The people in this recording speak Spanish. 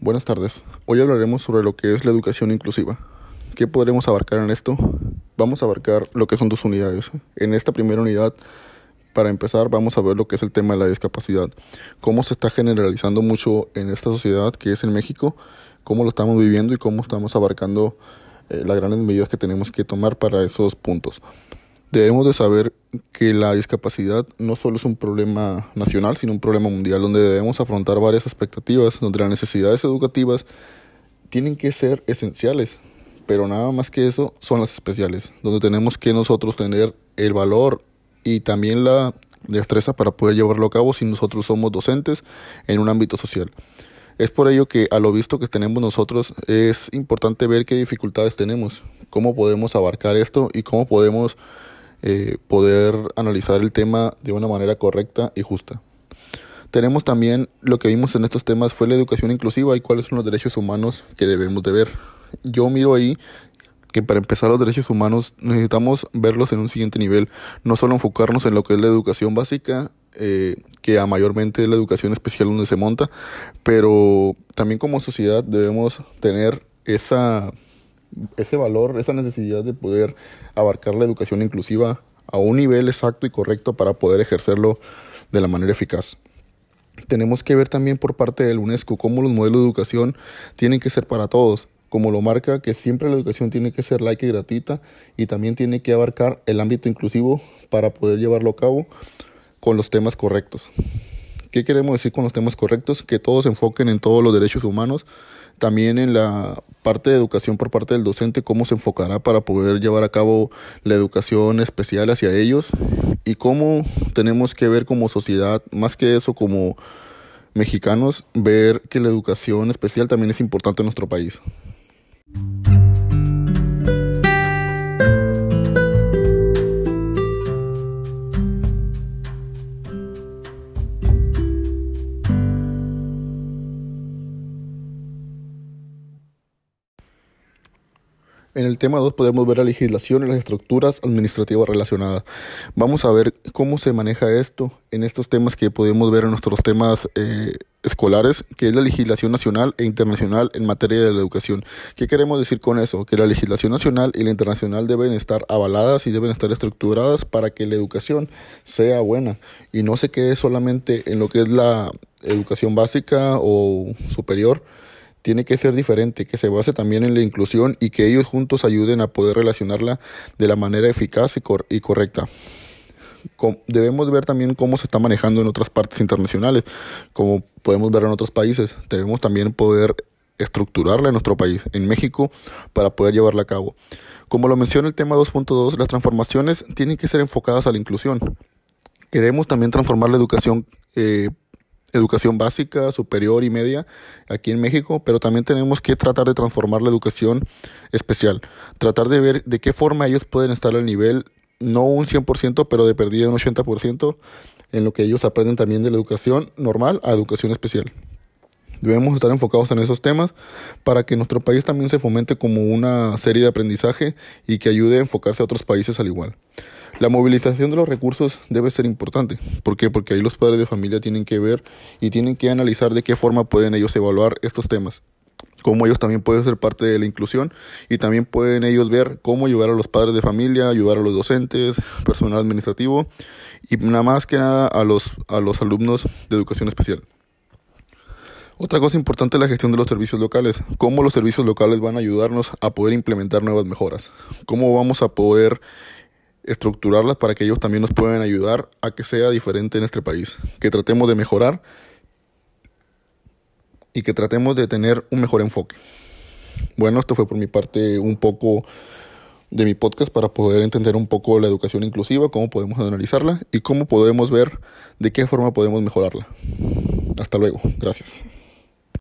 buenas tardes. Hoy hablaremos sobre lo que es la educación inclusiva. ¿Qué podremos abarcar en esto? Vamos a abarcar lo que son dos unidades. En esta primera unidad, para empezar, vamos a ver lo que es el tema de la discapacidad. Cómo se está generalizando mucho en esta sociedad que es en México, cómo lo estamos viviendo y cómo estamos abarcando eh, las grandes medidas que tenemos que tomar para esos puntos. Debemos de saber que la discapacidad no solo es un problema nacional, sino un problema mundial, donde debemos afrontar varias expectativas, donde las necesidades educativas tienen que ser esenciales, pero nada más que eso son las especiales, donde tenemos que nosotros tener el valor y también la destreza para poder llevarlo a cabo si nosotros somos docentes en un ámbito social. Es por ello que a lo visto que tenemos nosotros es importante ver qué dificultades tenemos, cómo podemos abarcar esto y cómo podemos eh, poder analizar el tema de una manera correcta y justa. Tenemos también lo que vimos en estos temas fue la educación inclusiva y cuáles son los derechos humanos que debemos de ver. Yo miro ahí que para empezar los derechos humanos necesitamos verlos en un siguiente nivel, no solo enfocarnos en lo que es la educación básica, eh, que a mayormente es la educación especial donde se monta, pero también como sociedad debemos tener esa ese valor, esa necesidad de poder abarcar la educación inclusiva a un nivel exacto y correcto para poder ejercerlo de la manera eficaz. Tenemos que ver también por parte del UNESCO cómo los modelos de educación tienen que ser para todos, como lo marca que siempre la educación tiene que ser laica y gratuita y también tiene que abarcar el ámbito inclusivo para poder llevarlo a cabo con los temas correctos. ¿Qué queremos decir con los temas correctos? Que todos se enfoquen en todos los derechos humanos, también en la parte de educación por parte del docente, cómo se enfocará para poder llevar a cabo la educación especial hacia ellos y cómo tenemos que ver como sociedad, más que eso como mexicanos, ver que la educación especial también es importante en nuestro país. En el tema 2 podemos ver la legislación y las estructuras administrativas relacionadas. Vamos a ver cómo se maneja esto en estos temas que podemos ver en nuestros temas eh, escolares, que es la legislación nacional e internacional en materia de la educación. ¿Qué queremos decir con eso? Que la legislación nacional y la internacional deben estar avaladas y deben estar estructuradas para que la educación sea buena y no se quede solamente en lo que es la educación básica o superior, tiene que ser diferente, que se base también en la inclusión y que ellos juntos ayuden a poder relacionarla de la manera eficaz y, correcta. debemos ver también cómo se está manejando en otras partes internacionales, como podemos ver en otros países. Debemos también poder estructurarla en nuestro país, en México, para poder llevarla a cabo. Como lo menciona el tema 2.2, las transformaciones tienen que ser enfocadas a la inclusión. Queremos también transformar la educación eh, educación básica, superior y media aquí en México, pero también tenemos que tratar de transformar la educación especial, tratar de ver de qué forma ellos pueden estar al nivel, no un 100%, pero de perdida un 80% en lo que ellos aprenden también de la educación normal a educación especial. Debemos estar enfocados en esos temas para que nuestro país también se fomente como una serie de aprendizaje y que ayude a enfocarse a otros países al igual. La movilización de los recursos debe ser importante. ¿Por qué? Porque ahí los padres de familia tienen que ver y tienen que analizar de qué forma pueden ellos evaluar estos temas. Cómo ellos también pueden ser parte de la inclusión y también pueden ellos ver cómo ayudar a los padres de familia, ayudar a los docentes, personal administrativo y nada más que nada a los, a los alumnos de educación especial. Otra cosa importante es la gestión de los servicios locales. Cómo los servicios locales van a ayudarnos a poder implementar nuevas mejoras. Cómo vamos a poder estructurarlas para que ellos también nos puedan ayudar a que sea diferente en este país, que tratemos de mejorar y que tratemos de tener un mejor enfoque. Bueno, esto fue por mi parte un poco de mi podcast para poder entender un poco la educación inclusiva, cómo podemos analizarla y cómo podemos ver de qué forma podemos mejorarla. Hasta luego, gracias.